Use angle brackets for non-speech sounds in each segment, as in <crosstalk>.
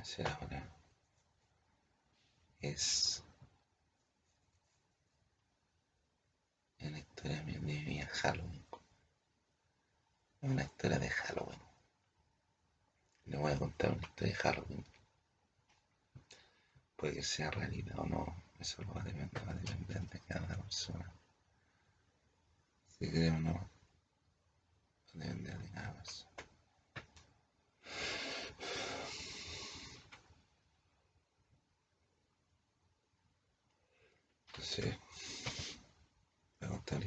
hacer ahora es una historia de mi Halloween. Una historia de Halloween. Le voy a contar una historia de Halloween. Puede que sea realidad o no. Eso va a depender, va a depender de cada persona. Si creo o no, va a depender de cada persona. Entonces, voy a contar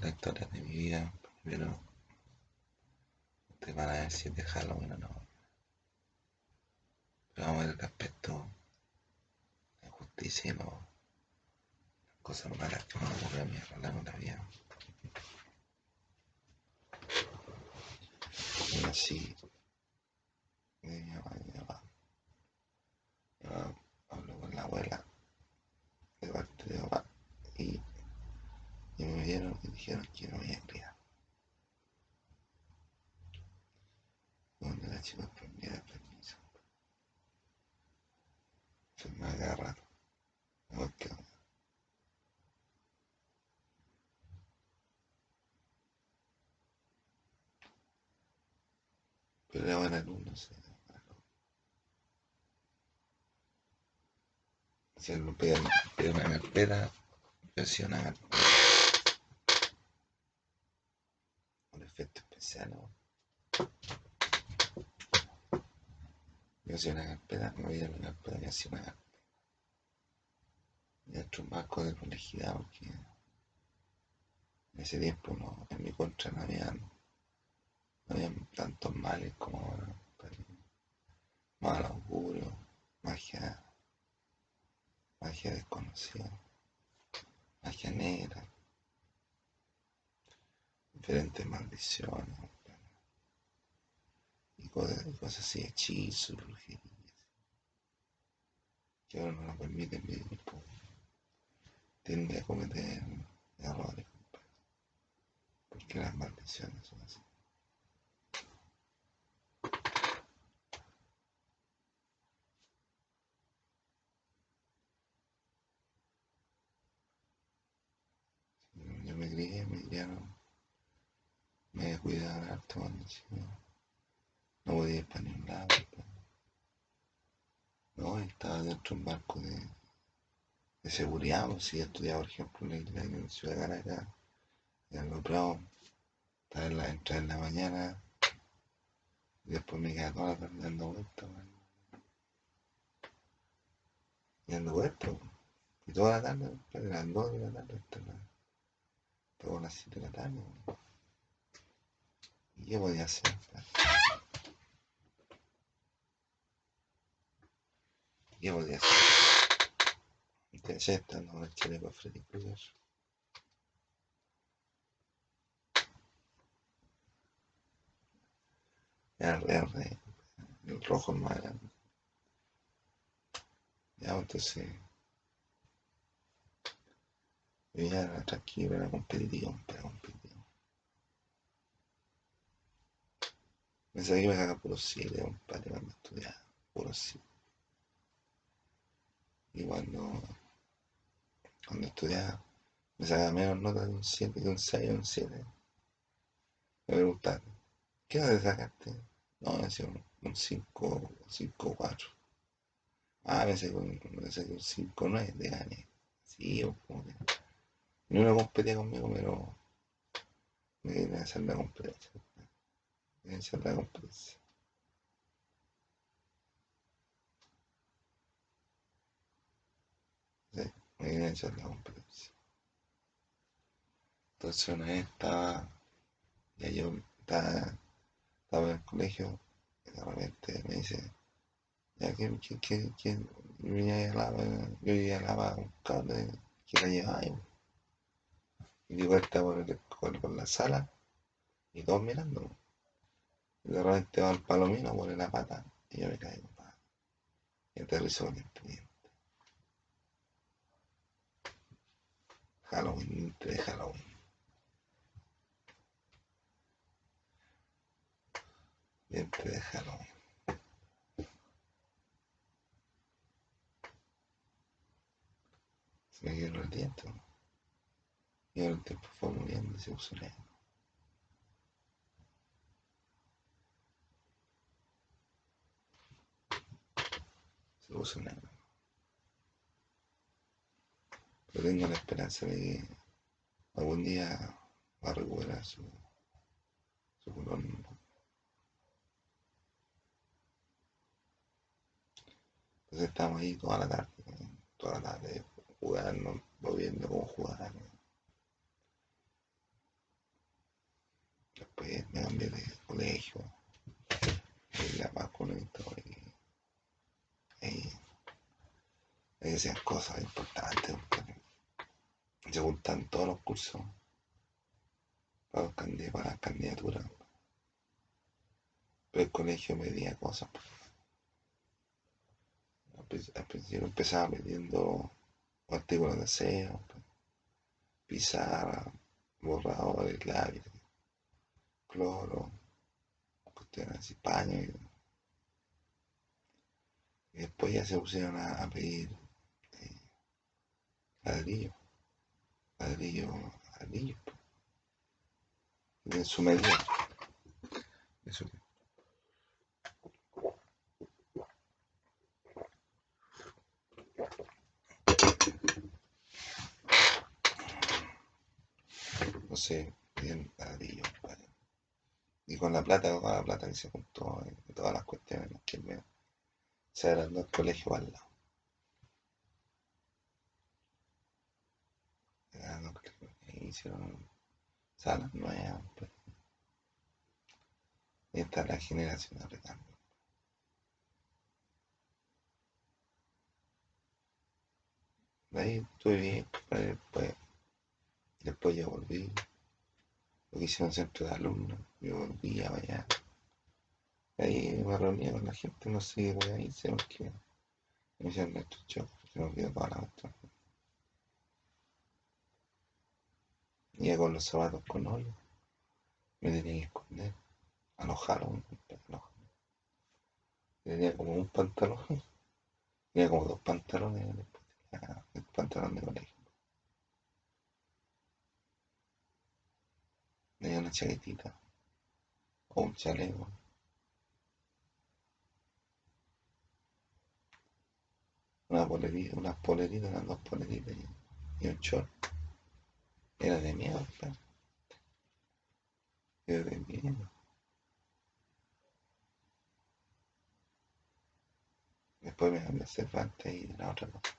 la historia, de mi vida, pero ustedes van a ver si es de Halloween o no. Pero vamos a ver el aspecto de justicia y no cosas malas que me ocurren a mí a lo la vida. Y así, de mi mamá y. Yo hablo con la abuela de y, y me vieron y dijeron no me criado. Cuando la chica aprendía el permiso. Se me agarra. No que Pero era buen alumno, él me pide, pide una carpeta, yo carpeta. Un efecto especial, ¿no? Yo hacía una carpeta, me veía una carpeta y hacía una carpeta. Y otro marco de complejidad porque en ese tiempo no, en mi contra no había, no había tantos males como ahora. Mal augurio, magia, magia desconocida, magia negra, diferentes maldiciones y cosas, así, hechizos, brujerías, que ahora no nos permiten vivir, pues, tiende a cometer errores, porque las maldiciones son así. Yo me crié, me criaron, No podía ir para ningún lado. No, estaba dentro de un barco de, de seguridad, pues, si estudiaba, por ejemplo, en la la ciudad de Caracas, en los estaba en la, entraba en la mañana, y después me quedaba toda la tarde dando vueltas. Y dando vueltas, pues. y toda la tarde, compadre, las dos de la tarde hasta, la, hasta las siete de la tarde. man. ¿Y qué podía hacer? compadre? ¿Qué podía hacer? Entonces, estando con el chaleco Freddy Krueger. Verde, el rojo es más grande. Ya, entonces. Yo ya era tranquilo, era competitivo, era competitivo. Pensaba que iba a sacar puro 7, compadre, cuando estudiaba, puro 7. Y cuando, cuando estudiaba, me sacaba menos notas de un 7, de un 6 o un 7. Me preguntaban, ¿qué nota te sacaste? No, me decía un, un 5, 5 4. Ah, me saqué un, me saqué un 5 9, te gané. Sí, o como que. Ni uno competía conmigo, pero me querían hacer la competencia. La competencia. Sí, me hacer la competencia. Entonces una vez estaba, ya yo estaba, estaba en el colegio y de repente me dice, ya que, que, que yo venía a yo a un cable que la llevaba. Y di vuelta por, el, por, por la sala y todos mirando de repente va el palomino, pone la pata y yo me caigo. Pa. Y aterrizo con el teniente. Halloween, de Halloween. Diente de Halloween. Se me quedaron los dientes. Y ahora el tiempo fue muriendo y se puso lento. Pero tengo la esperanza de que algún día va a recuperar su, su color. Entonces estamos ahí toda la tarde, toda la tarde jugando, viendo cómo jugar. Después me cambié de colegio, y la más con y, y, decían cosas importantes, se juntan todos los cursos para, para las candidaturas. Pero el colegio me pedía cosas. Al principio empezaba pidiendo artículos de aseo, pizarra, borradores, lápiz, cloro, cuestiones así, paño. Después ya se pusieron a, pedir eh, ladrillo, ladrillo, ladrillo, de su medida. Eso. no sé, bien ladrillo, Y con la plata, con la plata que se juntó, y todas las cuestiones que me, se agrandó el colegio al lado. Y hicieron salas nuevas, pues. Y está la generación de recambio. De ahí estuve bien, después Después yo volví, lo que hicieron centro de alumnos, yo volví a allá. Ahí me reuní con la gente, no sé qué voy a irse porque me hicieron estos shows, se me olvidó toda la otra. Iba con los zapatos con hoyo, me tenía que esconder, alojaron, tenía como un pantalón, tenía como dos pantalones el pantalón de colegio. de una chaquetita o un chaleco. Una polerita, unas poleritas, unas dos poleritas y, un short. Era de miedo, pero. Era de miedo. Después me cambié Cervantes y la otra cosa.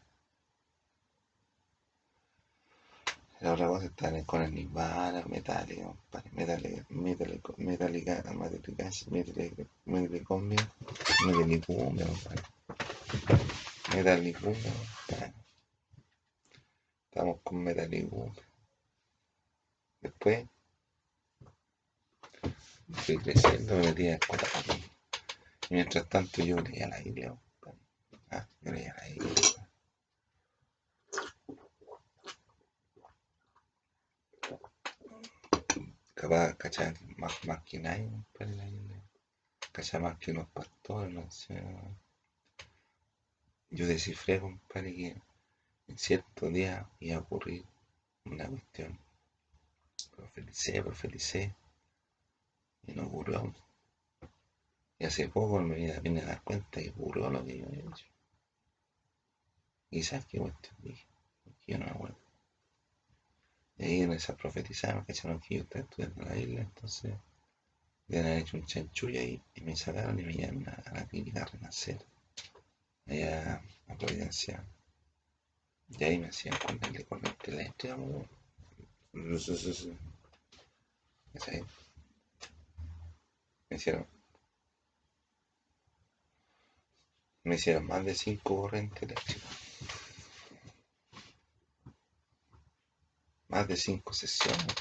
La otra cosa está con el Nirvana, metálico, metálica, metálico, metálica, metálica, metálica, metálica, metalicumbia, metalicumbia, estamos con metalicumbia. Después fui creciendo, me metí a. Y mientras tanto yo leía la Biblia. Ah, yo leía la Biblia. capaz, ¿cachai? Más, más que nadie, ¿cachai? Más que unos pastores, no sé. Yo descifré, compadre, que en cierto día iba a ocurrir una cuestión. Profelicé, profelicé, y no ocurrió. Y hace poco me vine a dar cuenta que ocurrió lo que yo había hecho. Sabes qué cuestión dije, yo no me acuerdo. Y ahí en esa profetizada que echaron que yo estaba estudiando en la isla, entonces me habían hecho un chanchullo ahí y me sacaron y me llevaron a, la clínica a renacer, allá a Providencia. Y ahí me hacían ponerle corriente eléctrica, ahí. Me hicieron. Me hicieron más de cinco corrientes eléctricas. más de cinco sesiones.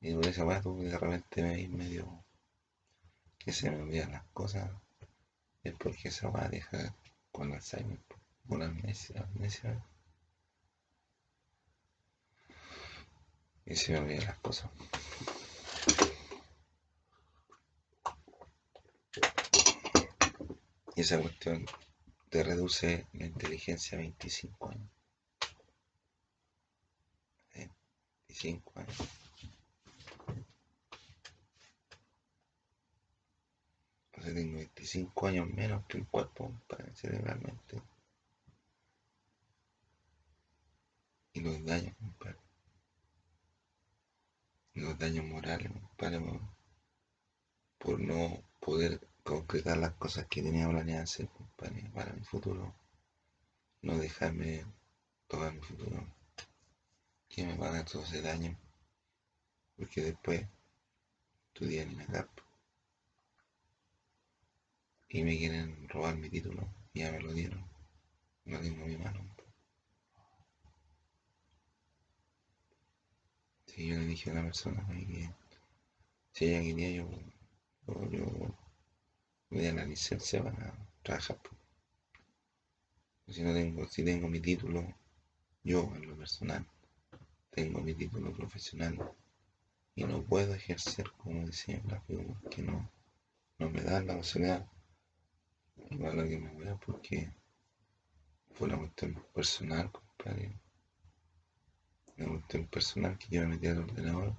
Y por esa weá tuve de repente me medio que se me olvidan las cosas. Es porque esa weá deja con Alzheimer, con amnesia, amnesia. Y se me olvidan las cosas. Y esa cuestión te reduce la inteligencia a 25 años. 25 años. Sea, tengo 25 años menos que el cuerpo para cerebralmente. Y los daños, compadre. Los daños morales, compadre, por no poder concretar las cosas que tenía planeado hacer, compadre, para mi futuro. No dejarme tocar mi futuro. Que me van a ese daño. Porque después estudié en la CAP. Y me quieren robar mi título. Ya me lo dieron. No tengo mi mano. Si yo le dije a la persona que si ella quería yo, yo, yo me di la licencia para trabajar. Si no tengo, si tengo mi título, yo en lo personal, tengo mi título profesional y no puedo ejercer como decía gráfico porque no, no me dan la posibilidad. Igual que me voy porque fue una cuestión personal, compadre. Una cuestión personal que yo me metí al ordenador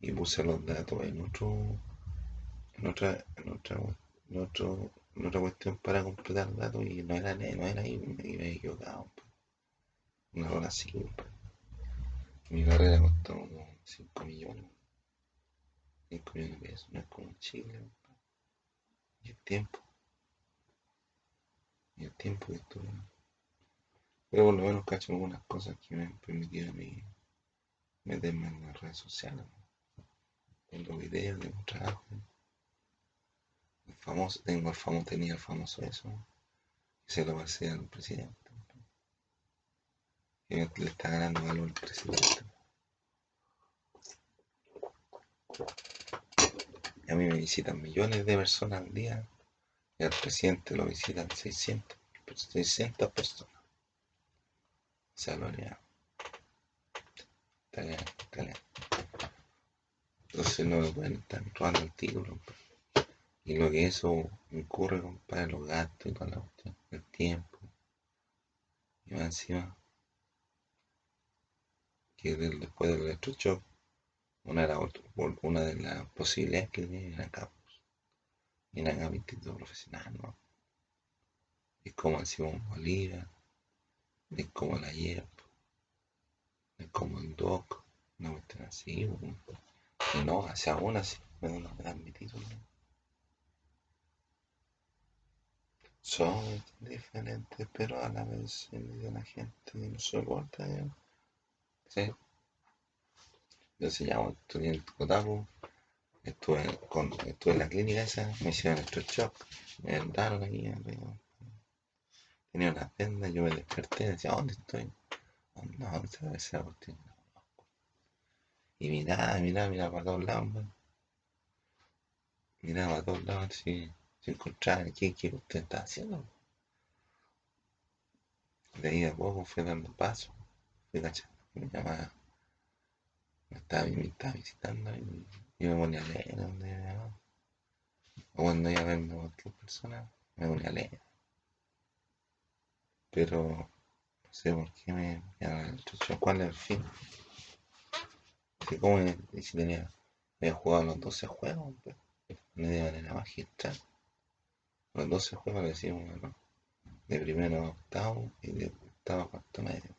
y puse los datos en otro, en otra, en otra, en otro, en otra cuestión para completar datos y no era, no era ahí, me, me he equivocado. Una hora así, compadre. Mi carrera costó como 5 millones. 5 millones de pesos, no es como en Chile. Y el tiempo. Y el tiempo que estuve. Pero por lo menos cacho algunas cosas que me han permitido a mí meterme en las redes sociales. En los videos, de trabajo. El famoso, tengo el famoso, tenía el famoso eso. Y se lo pasé al presidente. Y le está ganando valor al presidente. Y a mí me visitan millones de personas al día y al presidente lo visitan 600, 600 personas. O sea, lo haría. Está bien, está bien. Entonces no me pueden estar robando el título. Y lo que eso ocurre, compadre, los gastos y toda la el tiempo. Y más encima, que después del electroshock, una, era una de las posibilidades que era acá. En acá mi título profesional, ¿no? Es como el Simón Bolívar, es como la YEP, es como el DOC, una cuestión así, y no, hacia aún así, me dan mi título. Son diferentes, pero a la vez la gente no soporta, ¿eh? ¿sí? Yo se llamo, estudié en Cotapo, estuve, con, estuve en la clínica esa, me hicieron electroshock, me mandaron aquí arriba. Tenía una venda, yo me desperté decía, ¿dónde estoy? ¿Dónde, dónde está esa cuestión? Y miraba, miraba, miraba para todos lados, man. Para todos lados, si, si encontraba qué, qué usted está haciendo. De ahí a poco fui dando pasos, fui cachando, me llamaba me estaba, me estaba visitando y yo me ponía a leer donde o cuando iba a ver a cualquier persona me ponía a leer. Pero no sé por qué me la instrucción cuál es el fin como si tenía había jugado los 12 juegos pues, de manera magistral los 12 juegos le decimos bueno, de primero a octavo y de octavo a cuarto medio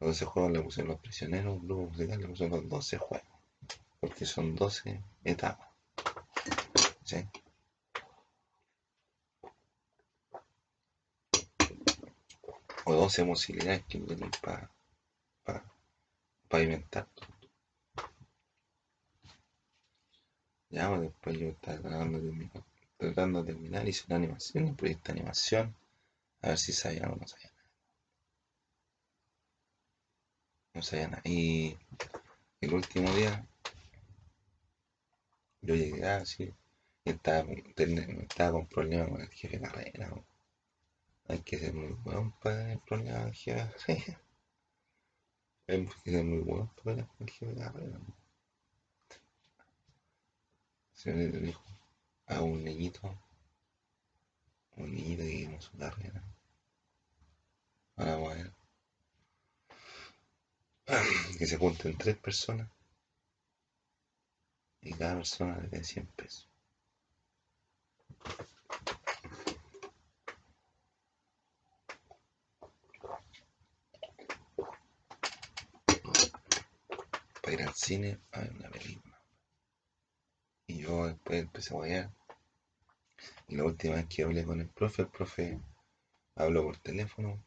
los 12 juegos le puse los prisioneros, un grupo musical le puse los 12 juegos. Porque son 12 etapas. ¿Sí? O 12 posibilidades que tienen para pa, pavimentar. Ya, pues después yo estaba tratando de terminar, tratando de terminar, hice una animación, un proyecto de animación, a ver si sabía o no sabía. Y el último día, yo llegué así, y estaba, estaba con problemas con el jefe de carrera. Hay que ser muy bueno para tener problemas con el jefe de carrera. <laughs> Hay que ser muy bueno para tener el jefe de carrera. Se me dijo a un niñito, bonito y vimos su carrera. Ahora ver. Que se junten tres personas y cada persona le dé 100 pesos. Para ir al cine a ver una película. Y yo después empecé a guayar. Y la última vez que hablé con el profe, el profe habló por teléfono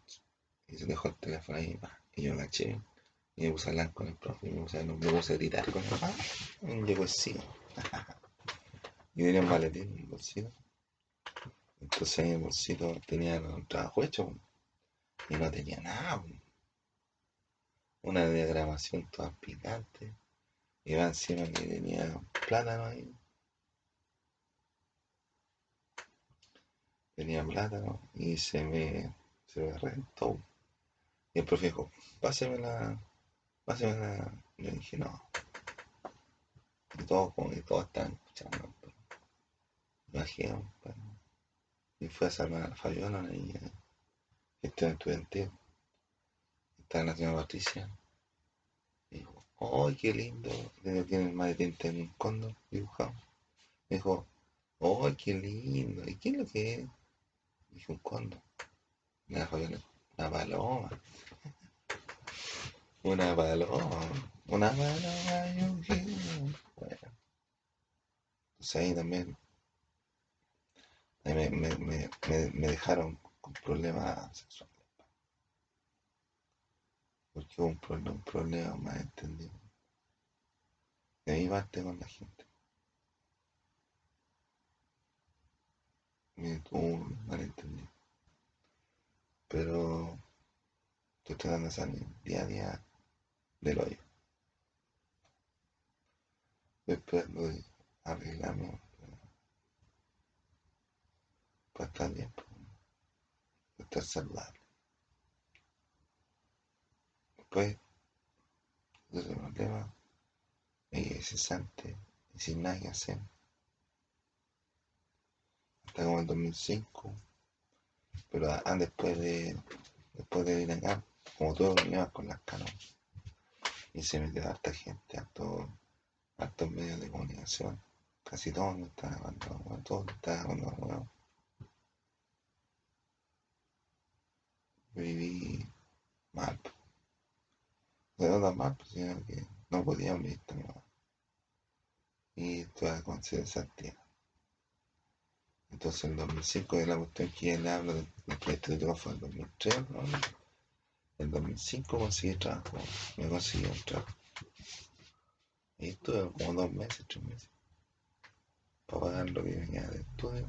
y se dejó el teléfono ahí. Y yo la eché y me puse a hablar con el profe y me puse, me puse a gritar con él. Y llegó así. y tenía un maletín en el bolsillo. Entonces en el bolsillo tenía un trabajo hecho y no tenía nada. Una diagramación toda picante. Y va encima que tenía plátano ahí. Tenía plátano y se me, se me reventó. Y el profe dijo, páseme la, la. Yo dije, no. Y todos, como que todos estaban escuchando. Pues. Bajé, pues. y fue a salvar a la Fabiola, una niña estaba estudiantil. Estaba la señora Patricia. Y dijo, ¡ay, qué lindo! Tiene el maletín en un cóndor dibujado. Me dijo, ¡ay, qué lindo! ¿Y qué es lo que es? Dije, un cóndor. Me la Fabiola, una paloma. Una paloma. Una paloma y un giro. Bueno. Entonces ahí también me, me, me, me, dejaron con problemas sexuales. Porque hubo un, problema, un problema más entendido. De mi parte con la gente. Me un malentendido. Pero estoy tratando de salir día a día del hoyo. Después de arreglarme para estar bien, para estar saludable. Después de ese problema, me quedé cesante y sin nada que hacer. Hasta como el 2005. Pero ah, después de después de ir acá, como todo venía con las canas. Y se metió harta gente, hartos hartos medios de comunicación. Casi todos me estaban abandonando, todos me estaban abandonando. Viví mal. De no tan mal, pues, sino que no podía vivir tan mal. Y toda conciencia activa. Entonces en 2005 de la cuestión que él habla proyecto de fue en 2003, ¿no? En 2005 conseguí trabajo, me conseguí un trabajo. Y estuve como dos meses, tres meses, para pagar lo que venía de estudio.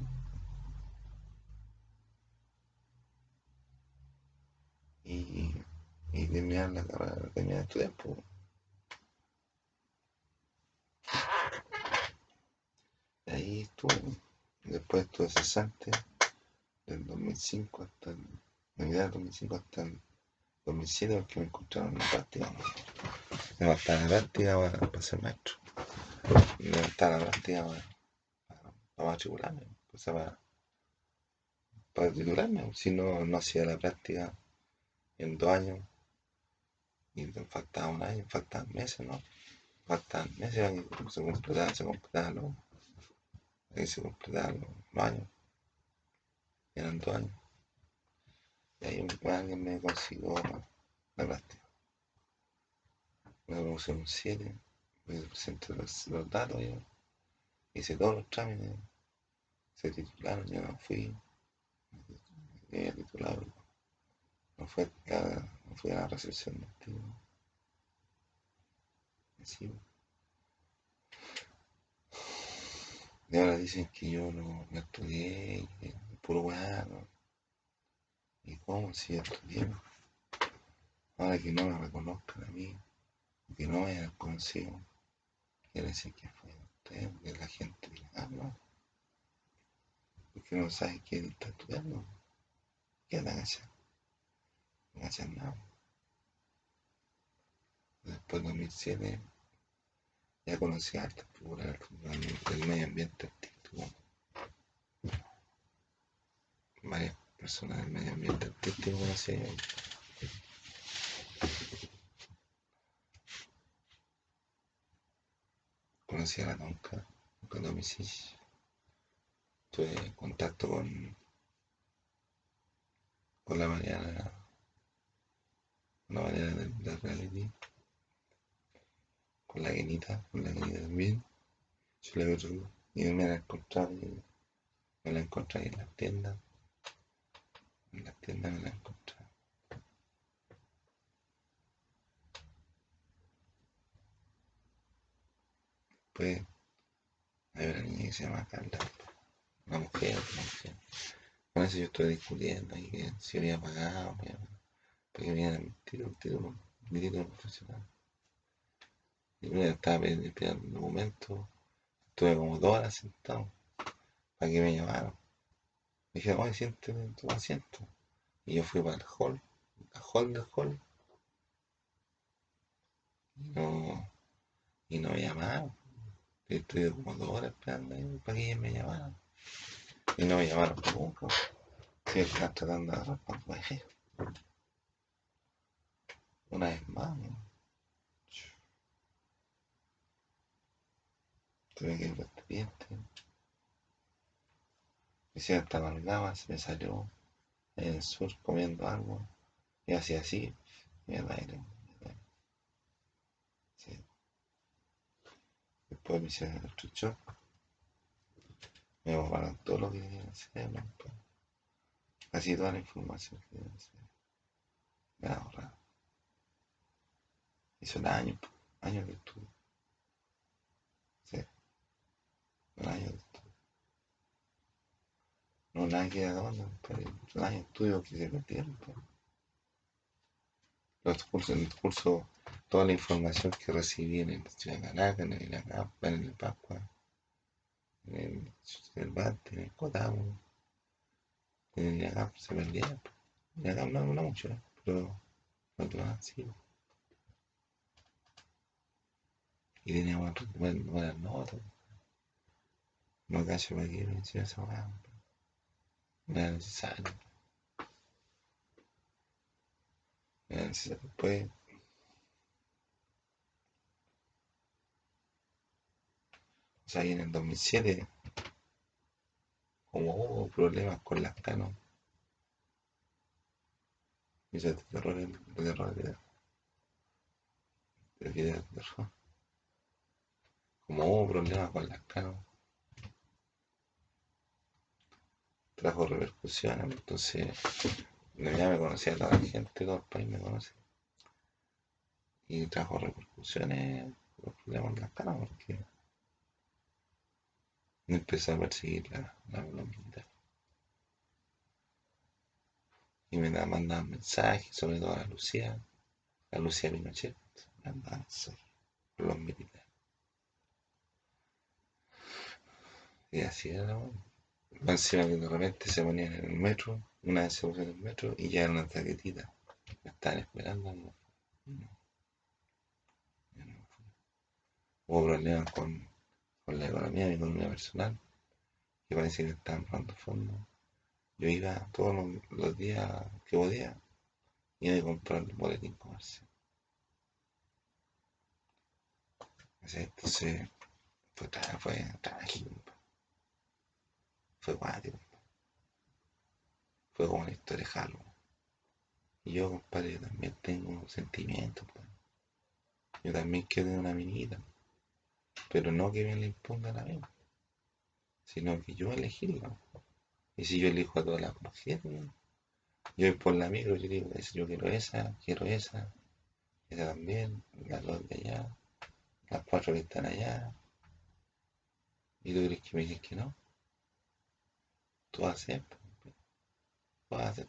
Y, y terminar la carrera, terminar de estudiar, pues. Ahí estuve, después estuve cesante del 2005 hasta el, Navidad del 2005 hasta el 2007 porque me encontraron en la práctica. Me faltaba la práctica para, para ser maestro. Me faltaba la práctica para, para, para matricularme, o sea, para, para titularme. Si no, no hacía la práctica en dos años y faltaba un año, faltaban meses, ¿no? Faltaban meses y se completaban, se completaban los, se completaban los, los años. Eran dos años. Y ahí alguien me consiguió la práctica. Me puse un 7, me presenté los, los datos yo, hice todos los trámites, se titularon, yo no fui, me titulado, no fue a, no fui a la recepción del tío. Así. Y ahora dicen que yo no, no estudié, que puro weá, ¿Y cómo si yo estudié? Ahora que no me reconozcan a mí, que no me hayan conocido, quiere decir que fue usted, de la gente que le habla. Porque no sabe quién está estudiando. ¿Qué andan haciendo? No hacen nada. Después de 2007 ya conocí a esta figura del medio ambiente artístico. varias personas del medio ambiente artístico conocí. Conocí a la Tonka, con Domicic. Tuve contacto con, con la Mariana, la Mariana del, del reality, con la Genita, con la Genita también. Yo la veo y me la encontrado, me la encontré en las tiendas. En las tiendas me la encontré. Después hay una niña que se llama Carla, una mujer, una mujer. Con eso yo estoy discutiendo y si había pagado, porque me un tiro, un tiro, mi título profesional. Y me estaba pidiendo un documento, estuve como dos horas sentado para que me llamaran. Me dijeron, oye, siéntete en tu asiento. Y yo fui para el hall, el hall del hall. Y no, y no me llamaron. Estuve como dos horas esperando ahí para que ellos me llamaran. Y no me llamaron nunca. Sí, están tratando de responder. Una vez más, ¿no? Tuve que ir hicieron esta amalgama, se me salió en el sur comiendo algo. Y hacía así, y el aire. Sí. Después me hicieron el trucho. Me borraron todo lo que tenía que hacer. Así toda la información que tenía que hacer. Me la borraron. Hizo un año, años de estudio. Sí. No, nada que de dónde, pero un año de estudio que se perdieron. Pues. Los cursos, el curso, toda la información que recibí en el Ciudad Canaca, en el ACAP, en el Pascua, en el Cervantes, en el Cotamo, en el ACAP se. Pues. En el ACAP no, no mucho, pero no te sí. Y tenía buenas, buenas notas. No cacho para que me hiciera esa weá. Era necesario. Después. O sea, ahí en el 2007, como hubo problemas con las canos, y el terror, el terror, el terror, el terror. Como hubo problemas con las canos, trajo repercusiones, entonces ya me conocía toda la gente, todo el país me conoce. Y trajo repercusiones los problemas en las canas porque me empezó a perseguir la, la, la militar. Y me mandaban mensajes, sobre todo a la Lucía, a Lucía Pinochet, me mandaban los militares. Y así era la. Encima que repente se ponían en el metro, una vez se puso en el metro y ya una taquetita. Me estaban esperando. No, no, Hubo problemas con, con, la economía, mi economía personal, que parecía que estaban robando fondos. Yo iba todos los, los, días que podía, iba a comprar el boletín comercial. Entonces, fue, fue trágico fue guático. Fue como una historia de Halo. Y yo, compadre, yo también tengo sentimientos. pues. Yo también quiero una minita. Pero no que me la impongan a mí. Sino que yo elegirla. Y si yo elijo a todas las mujeres, yo voy por la micro, yo digo, yo quiero esa, quiero esa, esa también, las dos de allá, las cuatro que están allá. ¿Y tú crees que me dices que no? Tú haces, tú haces,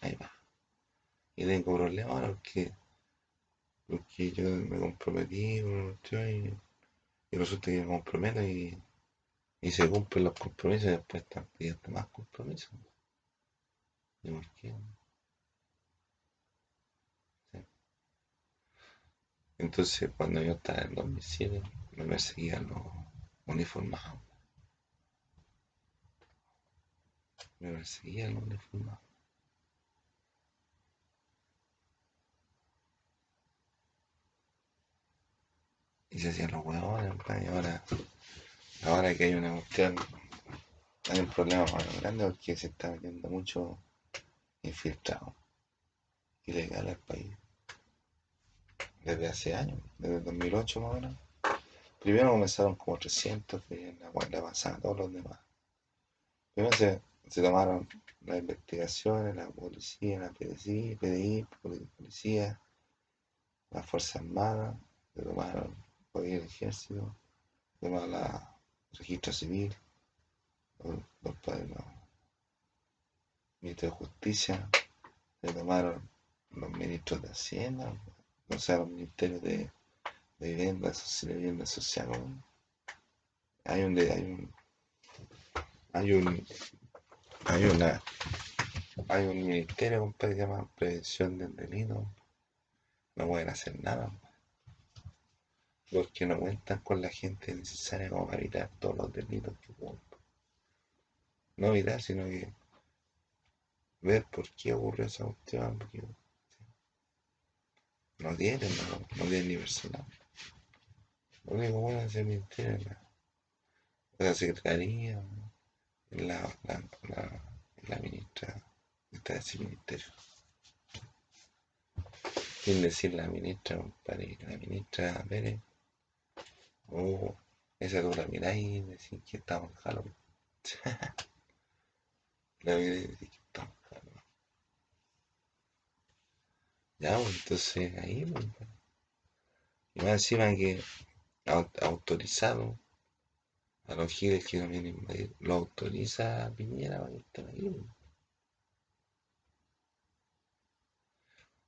ahí va. Y tengo problemas ahora porque, porque yo me comprometí y, y resulta que me comprometo y, y se cumplen los compromisos y después están pidiendo más compromisos. Entonces, cuando yo estaba en 2007, me perseguían los uniformados. Me perseguía el uniformado. Y se hacían los huevones, y ahora, ahora que hay una cuestión, hay un problema más grande porque se está metiendo mucho infiltrado ilegal al país. Desde hace años, desde 2008 más o menos. Primero comenzaron como 300, que la guardia avanzada todos los demás. Primero se, se tomaron las investigaciones, la policía, la PDI, PDI, policía, las Fuerzas Armadas, se tomaron el ejército, se tomaron la registro civil, los, los, los ministros de justicia, se tomaron los ministros de Hacienda, o sea, los ministerios de, de vivienda, social, vivienda social. Hay un, hay un, hay un, hay una, hay un ministerio, compadre, que se llama Prevención del Delito. No pueden hacer nada, porque no cuentan con la gente necesaria para evitar todos los delitos que ocurren. No evitar, sino que ver por qué ocurrió esa cuestión, porque no tienen, no, no tienen ni personal. Lo único bueno es el ministerio, la, la secretaría, la, la, la, la ministra de ese ministerio. Sin decir la ministra, compadre, la ministra Pérez, oh, esa tú la y decís que estamos en Halloween. <laughs> la miráis y decís que estamos en Halloween. Ya, pues, entonces ahí, pues, y más encima que autorizado a los giles que no vienen a invadir, lo autoriza Piñera para que.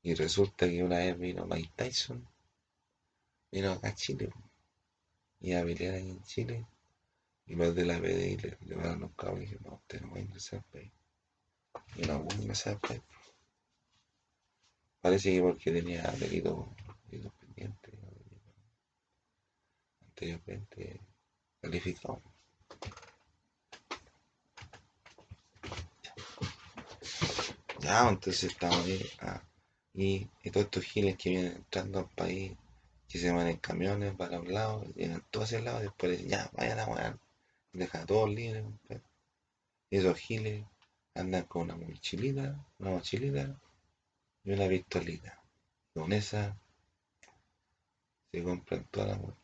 Y resulta que una vez vino Mike Tyson, vino acá a Chile, y a pelear ahí en Chile, y los de la PDI le, a los cabos y dijeron, no, usted no va a ingresar al país. Y no voy a ingresar país. Parece que porque tenía delito, delito pendiente, o delito anteriormente calificado. Ya, entonces estamos ahí. ah, y, todos estos giles que vienen entrando al país, que se van en camiones para un lado, llegan todos hacia el lado, después ya, vayan a wear, dejan a todos libres, esos giles andan con una mochilita, una mochilita y una pistolita. Con esa se compran todas las mochilas.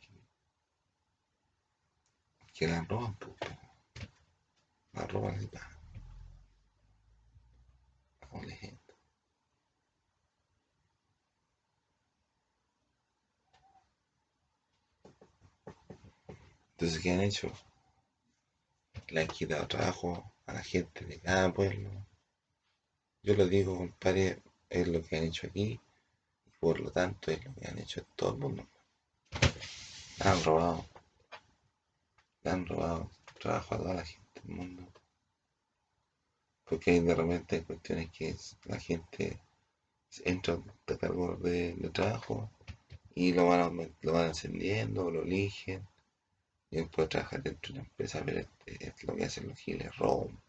Que las roban, pues, po. las roban así para. La gente. Entonces, ¿qué han hecho? Le han quitado trabajo a la gente de cada pueblo. Yo lo digo, compadre, es lo que han hecho aquí por lo tanto es lo que han hecho todo el mundo. Han robado, le han robado trabajo a toda la gente del mundo. Porque hay de repente hay cuestiones que la gente entra a cargo de, de trabajo y lo van, lo van ascendiendo, lo eligen y después trabajar dentro de una empresa, pero es, es lo que hacen los giles, roban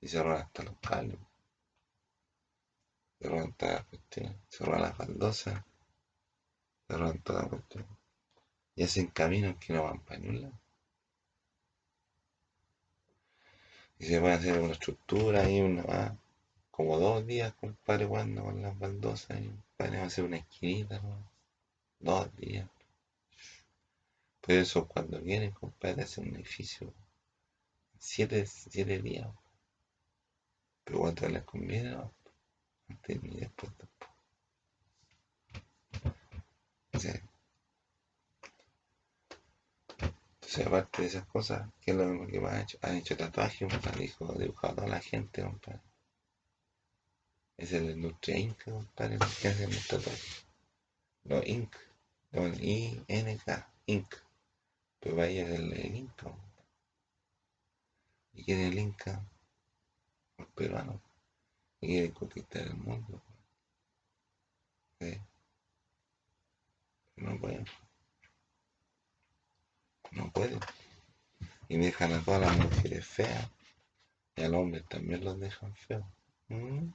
y se roban hasta los cables. Se roban todas las cuestiones, se roban las baldosas, se roban toda la cuestión. Y hacen caminos que no van para ningún. Y se puede hacer una estructura ahí, una como dos días, compadre, jugando con las baldosas y compadre, va a hacer una esquinita, ¿no? Dos días. Pero eso cuando vienen, compadre, hacen un edificio siete, siete días. Pero cuando les conviene. Antes ni después tampoco. Entonces, aparte de esas cosas, ¿qué es lo mismo que más han hecho? Han hecho tatuajes, dijo, dibujado a la gente, compadre. Es la industria Inca, compadre, que hacen los tatuajes. No, Inc. No, I-N-K, Inc. Pero vaya el, el Inca. ¿Y quién es el Inca? Los peruanos. Y quieren conquistar el mundo. No pueden. No pueden. Y dejan a todas las mujeres feas Y al hombre también los dejan feos. ¿Mm?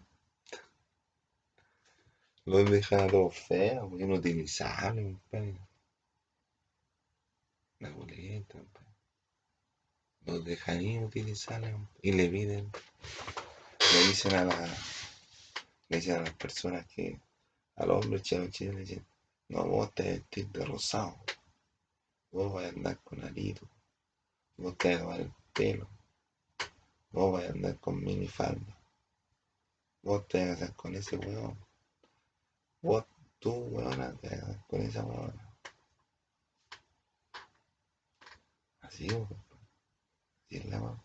Los dejan a todos feos, inutilizables. La boleta. Los dejan inutilizables y le piden, le dicen a la, le dicen a las personas que al hombre chile le dicen, no, vos te vestís de rosado, vos vas a andar con arito, vos te vas a lavar el pelo, vos vas a andar con minifalda, vos te vas a casar con ese weón, vos, tú, weona, te vas a casar con esa weona. Así, weón. Así es la weón.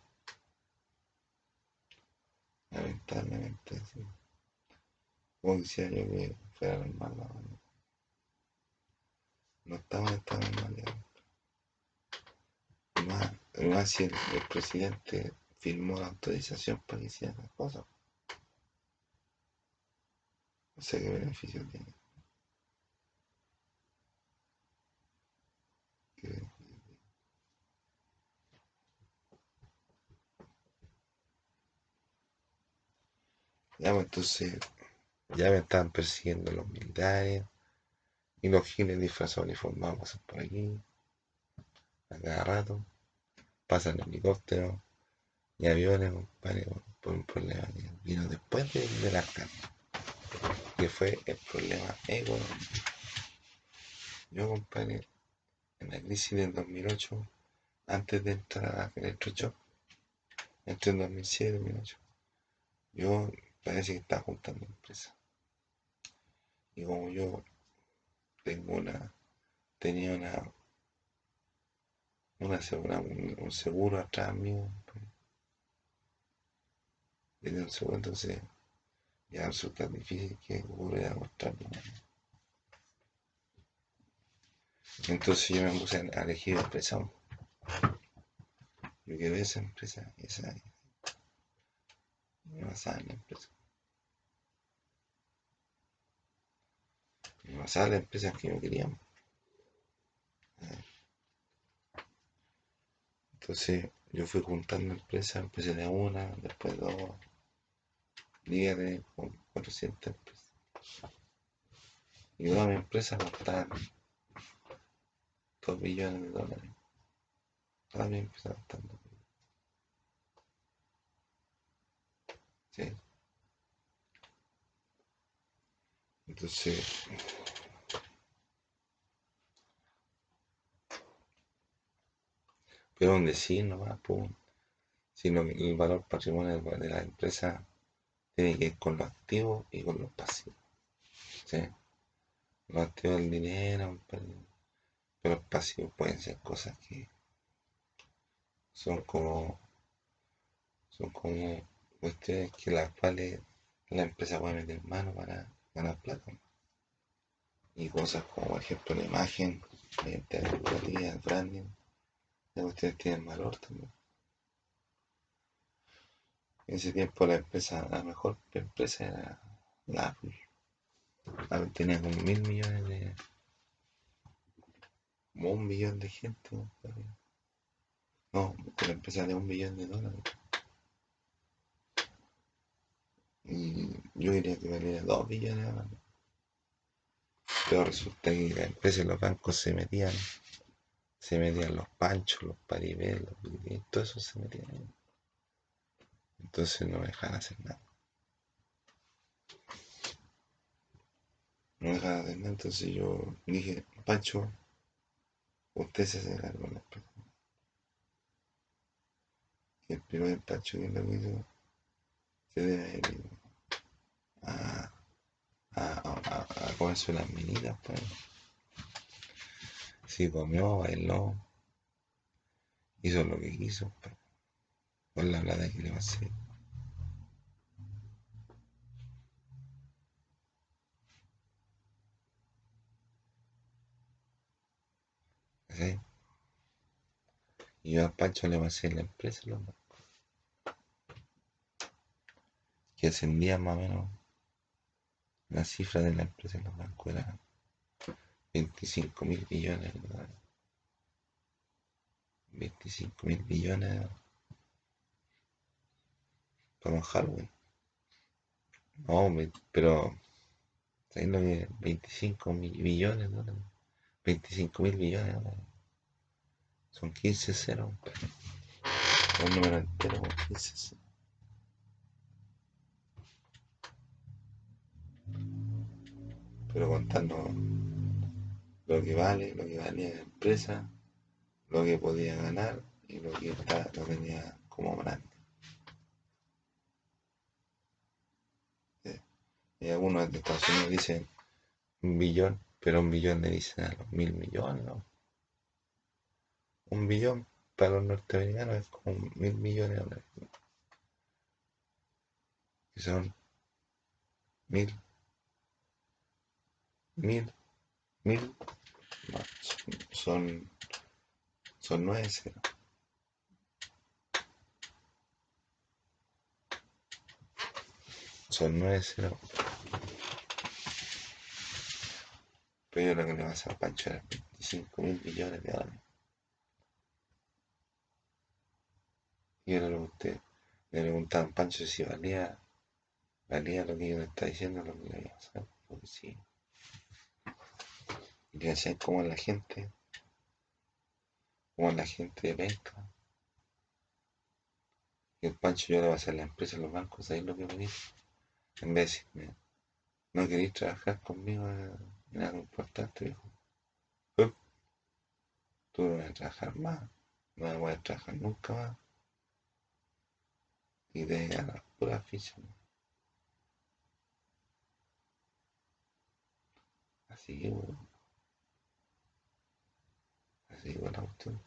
Lamentablemente, sí. Como quisiera yo que fuera normal la weón. No estamos en esta normalidad. Más, más el, presidente firmó la autorización para que hiciera esas cosas. No sé qué beneficio tiene. ¿Qué beneficio? Ya, pues entonces, ya me estaban persiguiendo los militares y los giles disfrazados uniformados por aquí a cada rato, pasan helicópteros y aviones, compadre, por un problema que vino después de, de la carga, que fue el problema económico. Yo, compadre, en la crisis del 2008, antes de entrar a Electroshock, entre el 2007 y 2008, yo parece que estaba juntando empresas. Y como yo tengo una, tenía una, una, un, seguro atrás mío, pues, tenía un seguro, entonces ya resulta difícil que volver a mostrar Entonces yo me puse a elegir empresa. Yo quiero esa empresa, esa, me basaba en la empresa. Me basaba en las empresas que yo quería. Entonces yo fui juntando empresas, empecé de una, después dos, llegué a tener como 400 empresas. Y todas mis empresas costaban 2 millones de dólares. Todas mis empresas costaban 2 millones. Sí. Entonces, pero un decir nomás, pues, sino que el valor patrimonial de la empresa tiene que ir con los activos y con los pasivos. ¿sí? Los activos del dinero, pero pero los pasivos pueden ser cosas que son como son como cuestiones que las cuales la empresa puede meter mano para ganar plata. Y cosas como por ejemplo la imagen, la corporativa, el branding, las cuestiones tienen valor también. En ese tiempo la empresa, la mejor empresa era la Apple. Apple tenía como mil millones de. como un millón de gente. No, la empresa de un millón de dólares. Yo diría que valía dos billones ahora. Pero resulta que la empresa y los bancos se metían, se metían los panchos, los paribés, los biribés, todo eso se metían ahí. Entonces no me dejan hacer nada. No me dejan hacer nada, entonces yo dije, Pancho, usted se hace cargo de la empresa. Y el primer Pancho que lo hizo se debe haber ido a, a, a, a, a comerse las minitas, pues. Sí, comió, bailó, hizo lo que quiso, pues, con la plata que le va a hacer. ¿sí? Y yo a Pancho le pasé la empresa, bancos, que ascendía más o menos la cifra de la empresa en los bancos era 25 mil dólares. 25 mil dólares. Para Halloween. No, pero. ¿Sabes lo que 25 millones, ¿no? 25 mil millones, ¿no? Son 15 ceros. Un número entero con 15 ceros. Pero contando lo que vale, lo que valía la empresa, lo que podía ganar y lo que está, lo tenía como grande. Y algunos de Estados Unidos dicen un billón, pero un billón le dicen a los mil millones, ¿no? Un billón para los norteamericanos es como mil millones de dólares. Que son mil, mil, mil, son, son nueve ceros. Son nueve ceros. Pero yo lo que le va a Pancho era 25 mil millones de dólares. Y yo le le preguntaban Pancho si valía, valía lo que yo le estaba diciendo, lo que le iba a hacer, porque sí. Y decían cómo es la gente, cómo la gente de. Y el Pancho yo le voy a hacer la empresa, los bancos, ahí lo que me dijo. En vez de decirme, no queréis trabajar conmigo en algo importante, dijo. Tú no vas a trabajar más, no voy a trabajar nunca más y de la pura ficha. Así que bueno. Cuestión.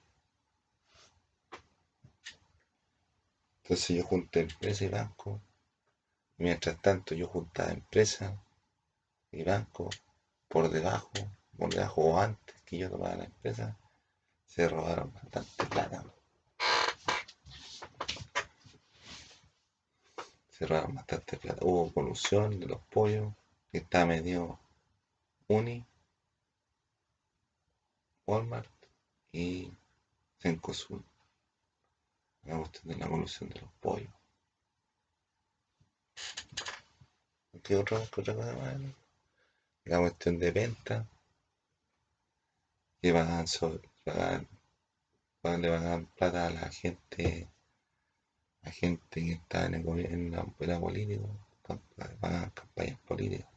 Entonces yo junté empresa y banco. Mientras tanto yo juntaba empresa y banco por debajo, por debajo o antes que yo tomara la empresa, se robaron bastante plata. cerraron bastante plata. Hubo colusión de los pollos, que está medio Uni, Walmart y Cencosud. La cuestión de la colusión de los pollos. ¿Qué otra, cosa más? La cuestión de venta. Que van, van, le van a dar plata a la gente la gente que está en, el gobierno, en la, política, a campañas políticas.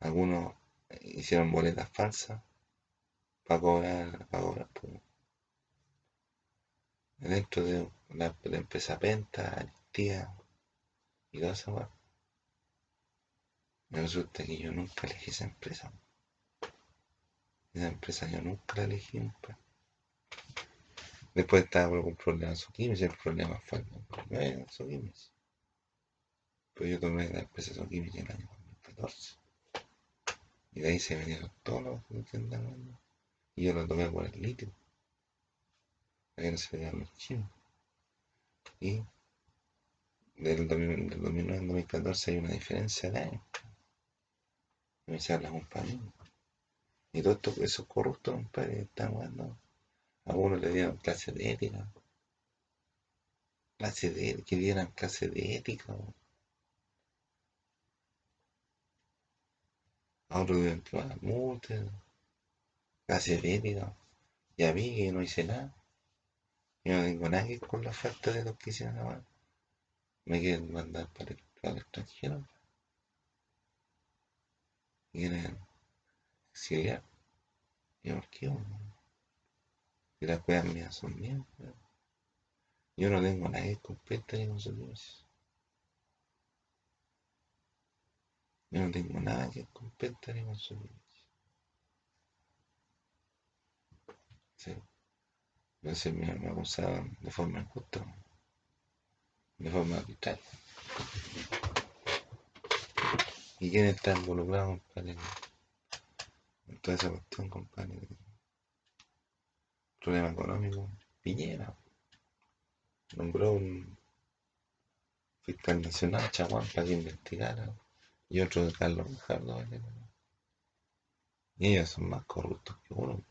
Algunos hicieron boletas falsas para cobrar, para cobrar dentro de la, empresa Penta, Aristía y toda esa Me resulta que yo nunca elegí esa empresa. Esa empresa yo nunca la elegí nunca. Después estaba con problemas Soquimes y el problema fue el problema Soquimes. Pero yo tomé la empresa Soquimes en el año 2014. Y de ahí se vinieron todos los que Y yo lo tomé por el litio. Que no se vean los chinos. Y del, 2009 al 2014 hay una diferencia de años. Me decían la compañía. Y todos esos corruptos, compadre, están jugando a uno le dieron clase de ética. Clase de que dieran clase de ética. A otro dieron que multa. Clase de ética. Y a mí que no hice nada. Yo no tengo nada que con la falta de lo que hicieron ahora. Me quieren mandar para el, para el extranjero. Quieren exiliar. ¿Y por qué? Y las weas mías son mías. Yo no tengo nadie con pesta ni con dioses. Yo no tengo nada que con pesta ni con dioses. Sí. Entonces me, me acusaban de forma injusta, de forma arbitraria. ¿Y quién está involucrado, compadre? En toda esa cuestión, compadre problema económico, Piñera nombró un fiscal nacional, Chaguán, para que investigara, y otro de Carlos Ricardo Y ellos son más corruptos que uno.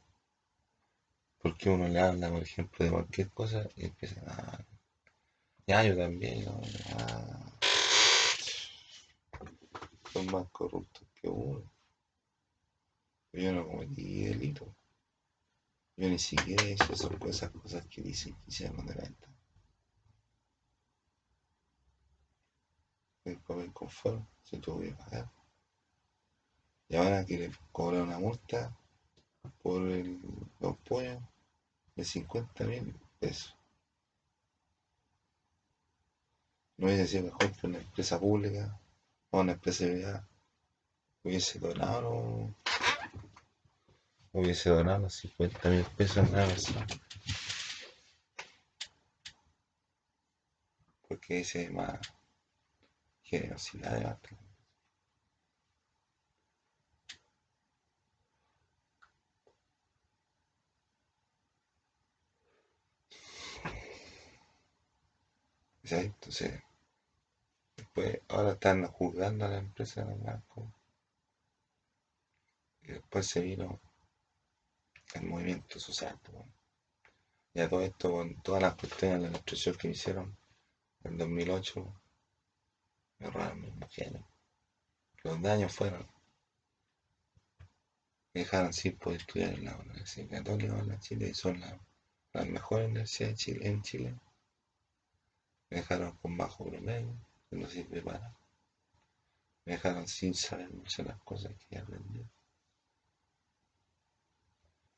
Porque uno le habla, por ejemplo, de cualquier cosa y empiezan a. Ya, yo también. ¿no? Son más corruptos que uno. Yo no cometí delito. Yo ni siquiera hice esas cosas, que dicen que hicieron de venta. Después me conformo, se tuvo que pagar. Y ahora quiere cobrar una multa por el, los pollos de 50 mil pesos. No hubiese sido mejor que una empresa pública o una empresa privada hubiese donado hubiese donado los 50 mil pesos nada más. Porque dice más generosidad de ¿Sabes? Entonces, después, ahora están juzgando a la empresa de Blanco. Y después se vino el movimiento social. pues. Ya todo esto, con todas las cuestiones de la destrucción que me hicieron en 2008, me robaron mis mujeres. Los daños fueron. Me dejaron sin poder estudiar en la Universidad Católica la Chile y son las, las mejores universidades de Chile, en Chile. Me dejaron con bajo promedio, que no sirve para. Me dejaron sin saber muchas las cosas que aprendí.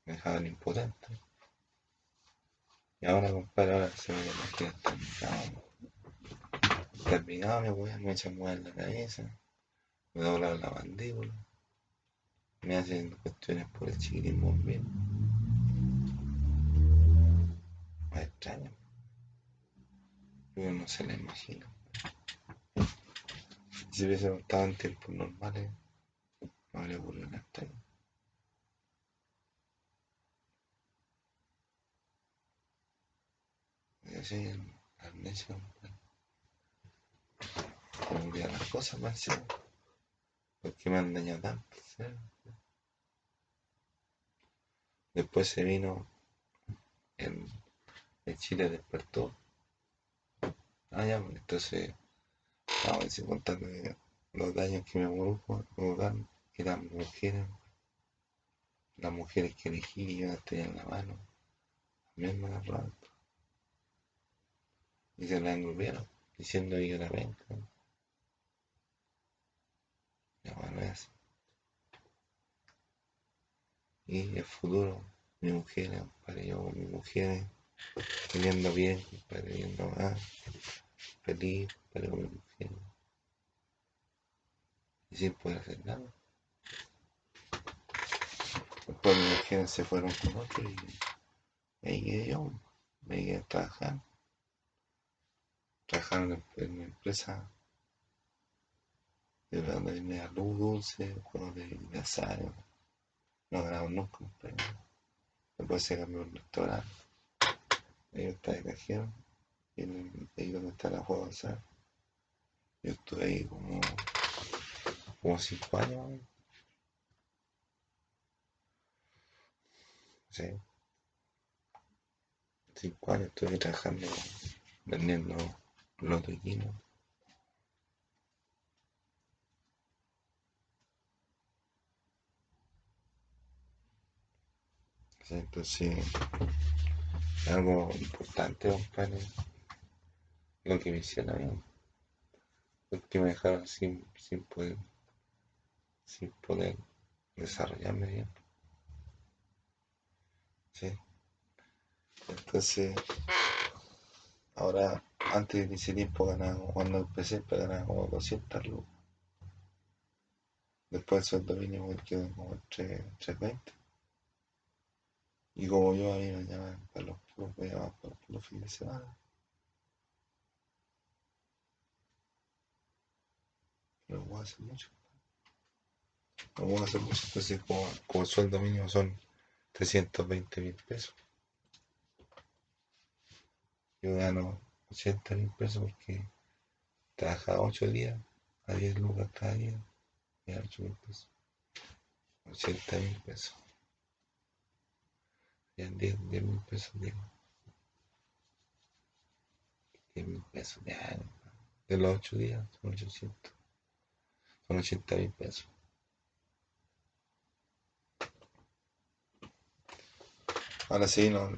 Me dejaron impotente. Y ahora, compadre, ahora se me imagina terminado. Terminado, me voy a me echan en la cabeza. Me doblan la mandíbula. Me hacen cuestiones por el chiquitismo bien. Me extraña. Uno no se la imagina. Si hubiese estado en tiempos normales, no habría ocurrido extraña. Y así, amnesia, como que las cosas más encima. Porque me han dañado tanto. ¿sí? Después se vino en, en Chile despertó. Ah, ya, pues, entonces vamos a que los daños que me provocaron eran mujeres, las mujeres que elegí y yo las tenía en la mano, también me agarraron. Y se las envolvieron, diciendo que yo era penca. Ya, bueno, es así. Y el futuro, mi mujer, compadre, yo mi mujer, viviendo bien, compadre, viviendo más, feliz, con mi mujer. Y sin poder hacer nada. Después mis mujeres se fueron con otro y ahí quedé yo, me quedé a trabajar. Trabajar en, una empresa de donde venía luz dulce, juegos de, azar, no ganamos nunca un premio. Después se cambió un restaurante. Ahí está de. En- ahí donde está la azar. Yo estuve ahí como, como cinco años. ¿no? Sí. Cinco años estuve trabajando vendiendo quino. Sí, entonces, algo importante, lo que me hicieron porque me dejaron sin, sin poder, sin poder desarrollarme bien. Sí. Entonces, ahora, antes de ese tiempo ganaba, cuando empecé, pues ganaba como 200 lucas. Después el sueldo mínimo quedó como en 3, 320. Y como yo a mí me llaman para los me para los fines de semana. No puedo hacer mucho. No puedo hacer mucho. Entonces, como, como el sueldo mínimo son 320 mil pesos. Yo gano 80 mil pesos porque trabajaba 8 días, a 10 lucas cada día, y a 8 mil pesos. 80 mil pesos. En 10 mil pesos digo. 10 mil pesos diarios. De los 8 días son 800. Son 80 mil pesos. Ahora sí, no,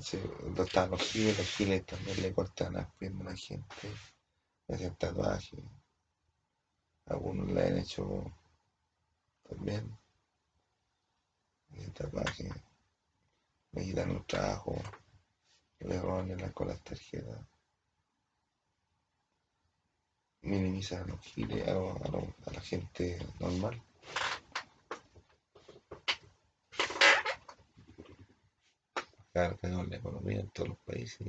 sí, están los giles, los giles también le cortan las piernas a la gente, le hacen tatuajes. Algunos le han hecho también tatuajes, le quitan el trabajo, le roban con las tarjetas. Minimizan a los giles, a, a la gente normal. la economía en todos los países.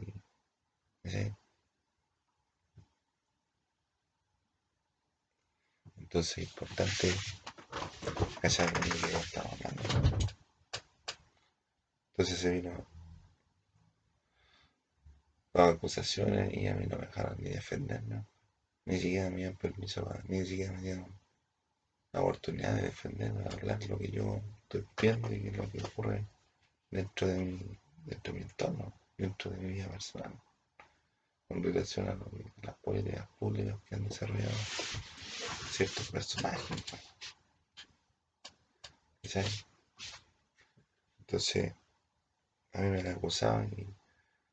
Entonces es importante cachar de que estamos hablando. Entonces se vino las acusaciones y a mí no me dejaron ni defenderme. Ni siquiera me dieron permiso, ni siquiera me dieron la oportunidad de defenderme, de hablar lo que yo estoy viendo y lo que ocurre dentro de mi dentro de mi entorno, dentro de mi vida personal, con relación a las políticas públicas que han desarrollado ciertos personajes. Entonces, a mí me la acusaban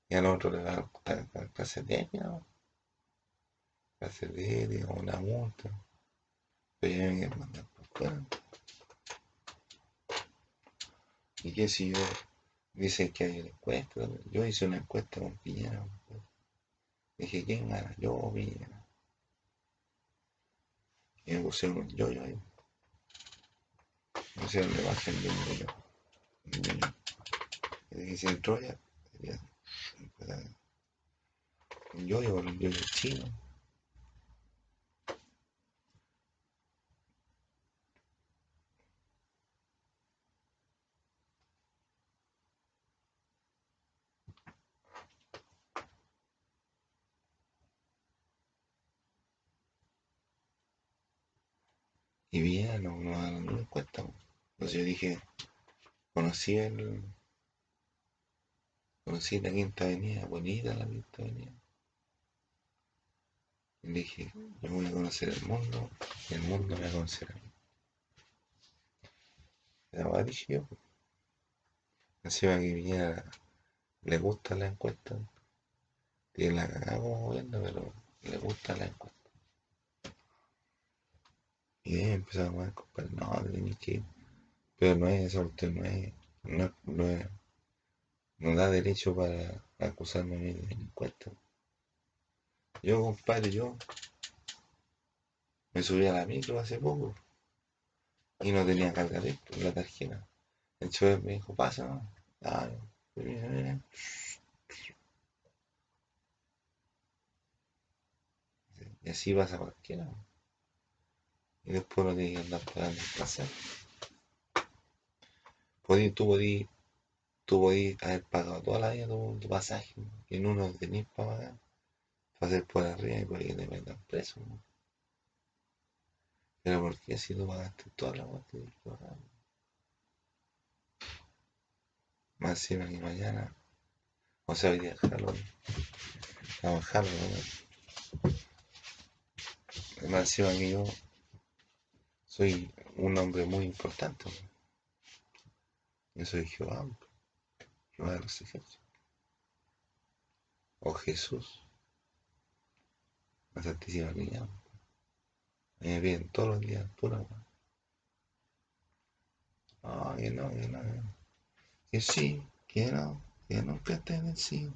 y, al otro le daban clase de etnia, de etnia o una multa. Pero yo me mandar por fuera. Y qué si yo Dicen que hay una encuesta. Yo hice una encuesta con Piñera. Dije, ¿quién gana? Yo Piñera. Y me un yo-yo ahí. Me pusieron de bajen de un yo-yo. Y dije, si en Troya, sería un yo-yo un yo-yo chino. Y bien, no, no, no. Entonces yo dije, conocí el. Conocí la quinta avenida, bonita la quinta avenida. Y dije, yo voy a conocer el mundo y el mundo me va a conocer a mí. La dije yo. Va que viniera, le gusta la encuesta. Tiene la cagada como pero le gusta la encuesta. Y empezamos a comprar, no, tenéis que Pero no es eso, usted no es, no, no, es, no da derecho para acusarme a mí de delincuente. Yo, compadre, yo me subí a la micro hace poco y no tenía cargador la tarjeta. El chofer me dijo, pasa, ¿no? Ah, mira, mira. Y así pasa cualquiera y después tienes que andar pagando el placer. Podí, tú podías tú podí haber pagado toda la vida tu, pasaje y en uno tenés para pagar, para hacer por arriba y por que te metan preso. Pero ¿por qué si tú pagaste toda la muerte del programa? Más encima que mañana, o sea, hoy día vamos a Halloween, ¿no? Más encima que yo soy un hombre muy importante. Yo soy Jehová, Jehová de los ejércitos. O Jesús, la Santísima Trinidad. Me piden todos los días pura Ah, que no, que no, que sí, que no, que nunca te he vencido.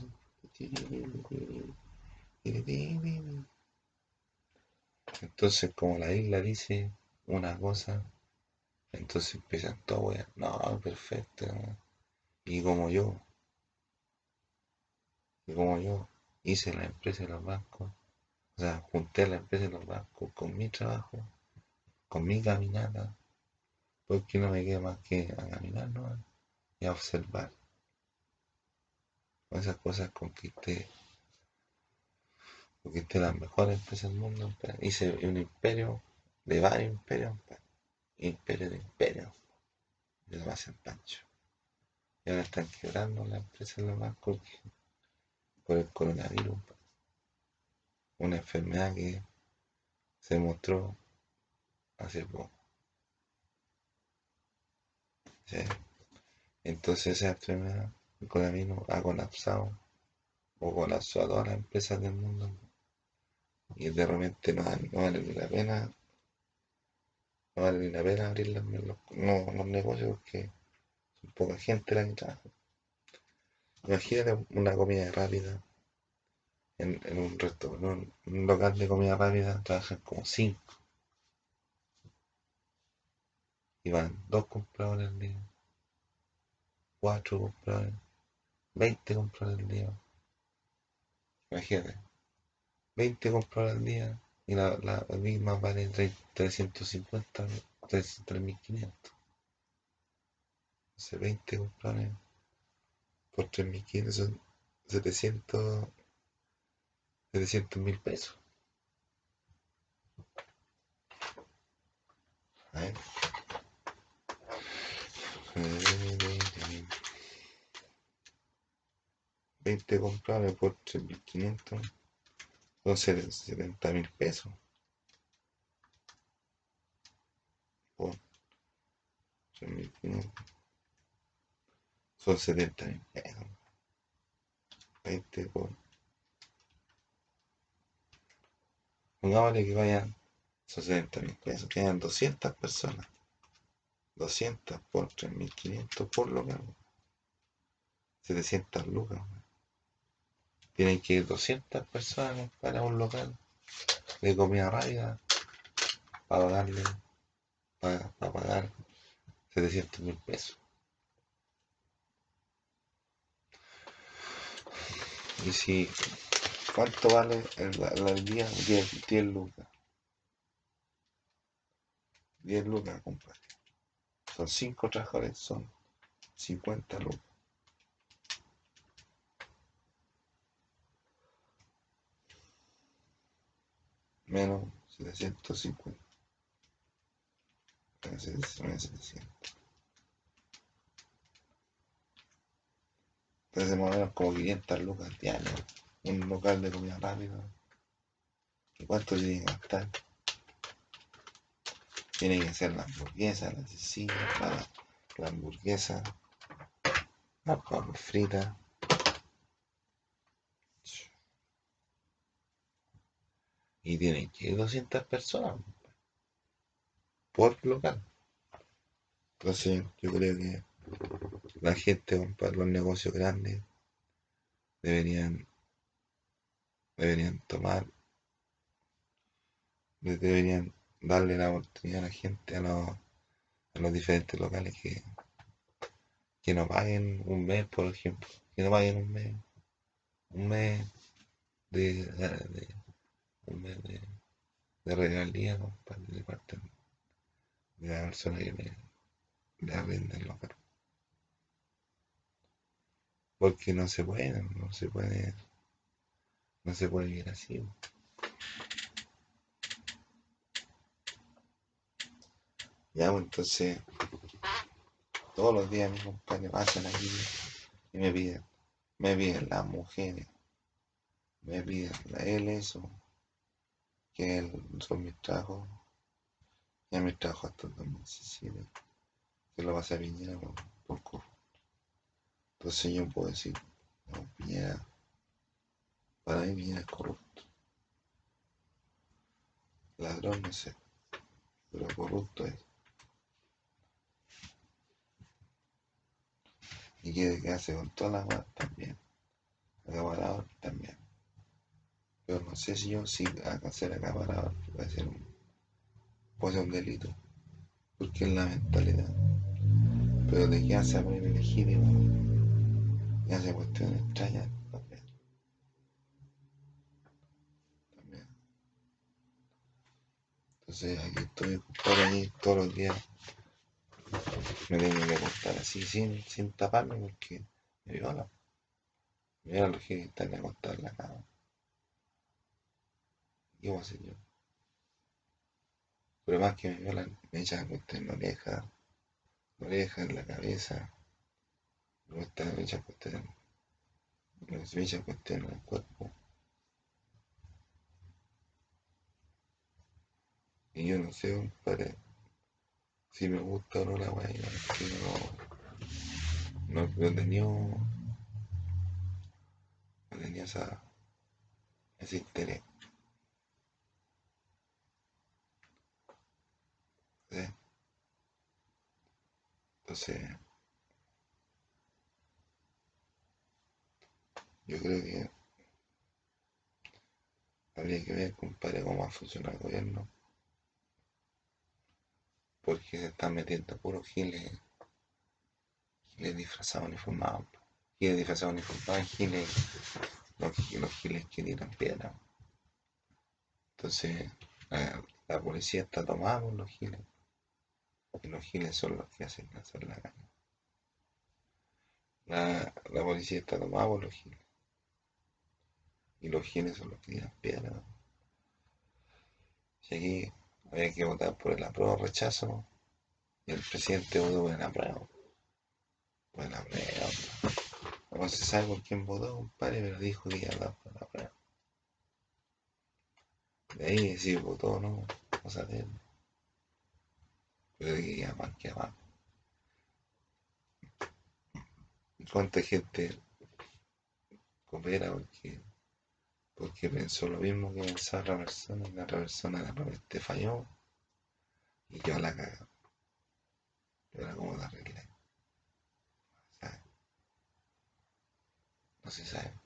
Entonces, como la isla dice, una cosa, entonces empiezan todo, no, perfecto. Y como yo, y como yo hice la empresa de los bancos, o sea, junté la empresa de los bancos con mi trabajo, con mi caminata, porque no me queda más que a caminar ¿no? y a observar. Esas cosas conquisté, conquisté las mejores empresas del mundo, hice un imperio de varios imperios, imperio de imperio, de en Pancho. Y ahora están quebrando la empresa de los bancos por el coronavirus. una enfermedad que se mostró hace poco. Entonces esa enfermedad, el colamino, ha colapsado o colapsó a todas las empresas del mundo. Y de repente no, vale ni la pena, no vale ni la pena abrir los, los negocios porque son poca gente la que trabaja. Imagínate una comida rápida en, un restaurante, en un local de comida rápida, trabajan como cinco. Y van dos compradores al día, cuatro compradores, veinte compradores al día. Imagínate, veinte compradores al día y la, la, misma vale 350, 3.500. Entonces 20 compradores por 3.500 son 700 700 mil pesos. A ver. 20 comprables por 3.500 son 70 mil pesos. Por 3.500 son 70 mil pesos. 20 por Pongámosle que vayan 60 mil pesos, que hayan 200 personas. 200 por 3.500 por local. 700 lucas. Tienen que ir 200 personas para un local de comida rápida para darle, para, para pagar 700 mil pesos. Y si ¿Cuánto vale el, día? 10, 10 lucas. 10 lucas, compadre. Son 5 trabajadores, son 50 lucas. Menos 750. Menos 700. Entonces más o menos como 500 lucas diarias un local de comida rápida. ¿Y cuánto tienen que gastar? Tienen que hacer la hamburguesa, la cecina, la, la hamburguesa, la papa frita. Y tienen que ir 200 personas por local. Entonces yo creo que la gente para los negocios grandes deberían deberían tomar, deberían darle la oportunidad a la gente, a los, a los diferentes locales que, que no paguen un mes, por ejemplo, que no paguen un mes, un mes de, un mes de, de regalía de parte de la persona que me, le arrenda el. Porque no se puede, no se puede no se puede vivir así. Ya, pues entonces, todos los días mis compañeros pasan aquí y me piden, me piden las mujeres, me piden la él eso, que son mis trabajos, ya mis trabajos hasta el 2017, que lo vas a Piñera por, por Entonces yo puedo decir, no, Piñera para mí viene corrupto. Ladrón no sé, pero corrupto es. Y que, hace con todas las también. Acaparador también. Pero no sé si yo si hacer acaparador puede ser un, puede ser un delito. Porque es la mentalidad. Pero de que hace legítimo y hace cuestiones extrañas Entonces aquí estoy por ahí todos los días. Me tengo que acostar así sin, sin taparme porque me viola. Me viola los que están acostar en la cama. ¿Qué voy a yo? Pero más que me violan, me echan a en la oreja, la oreja, en la cabeza. Me echan me echan echan en el cuerpo. Y yo no sé, compadre, si me gusta o no la weá, que no, no, no tenía, no tenía esa, ese interés. Entonces, yo creo que habría que ver, compadre, cómo va a funcionar el gobierno. Porque se están metiendo puros giles, giles disfrazados uniformados. Giles disfrazados uniformados, giles, los, los giles que tiran piedra. Entonces, la, la policía está tomada por los giles. Y los giles son los que hacen hacer la gana. La, la policía está tomada por los giles. Y los giles son los que tiran piedra. Si aquí había que votar por el apruebo o rechazo, y el presidente votó por el apruebo. Por el apruebo. No se sabe por quién votó, compadre, pero dijo que iba a votar por el apruebo. De ahí si votó o no, vamos a ver. Ya más que abajo. ¿Cuánta gente coopera porque porque pensó lo mismo que pensaba la persona y la otra persona de repente falló y yo la cago. Y ahora cómo la arreglé. No se sabe.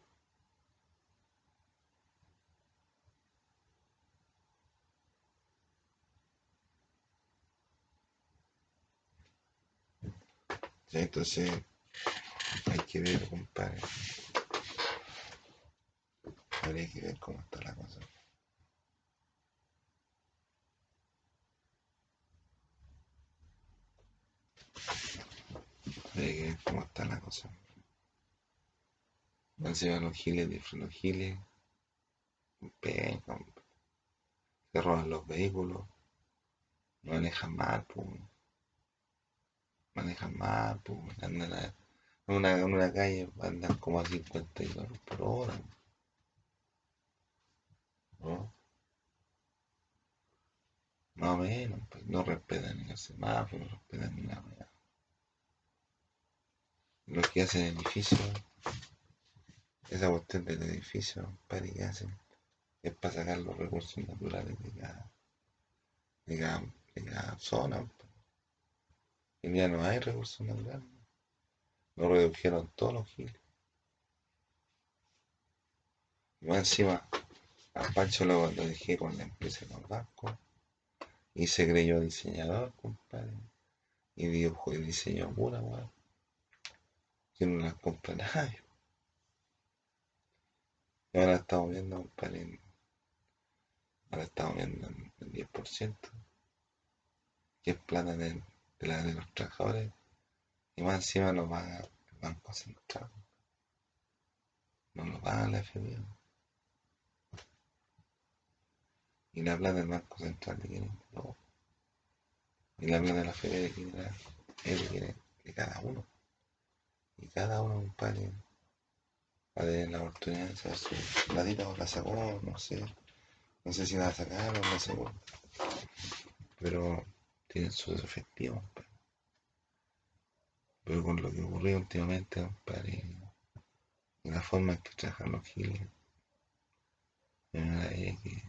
Entonces hay que ver, compadre. Habría que ver cómo está la cosa. Habría que ver cómo está la cosa. Encima los giles, los giles, pegan, se roban los vehículos, manejan mal, pues. Manejan mal, pues. Andan en, una, calle, andan como a 50 kilómetros por hora. Más o menos, pues no respetan ni los semáforos, no respetan ni la weá. Lo que hacen el edificio, esa cuestión del edificio, para que hacen, es para sacar los recursos naturales de cada, de cada, de cada zona. Y ya no hay recursos naturales. Lo redujeron todos los giles. Y más encima, a Pancho lo, lo dejé con la empresa con y se creyó diseñador, compadre. Y dibujó y diseñó pura weá. Que no las compra nadie. Y ahora estamos viendo, compadre, en- ahora estamos viendo en el 10%, que es plata de, de la de los trabajadores, y más encima lo paga el Banco Central. No lo paga la FMI. Y la plata del Banco Central de quién es? No. Y la plata de la FMI de quién era? Es de? De cada uno. Y cada uno, compadre, va a tener la oportunidad de sacar su platita o la sacó, no sé. No sé si la sacaron o la sacó. Pero tienen sus efectivos, compadre. Pero con lo que ocurrió últimamente, compadre, la forma en que trabajan los giles, que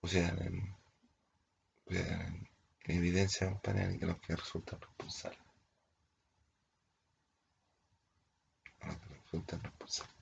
pusieran en, pusieran en, en evidencia, compadre, que los que resultan responsables. Los que resultan responsables.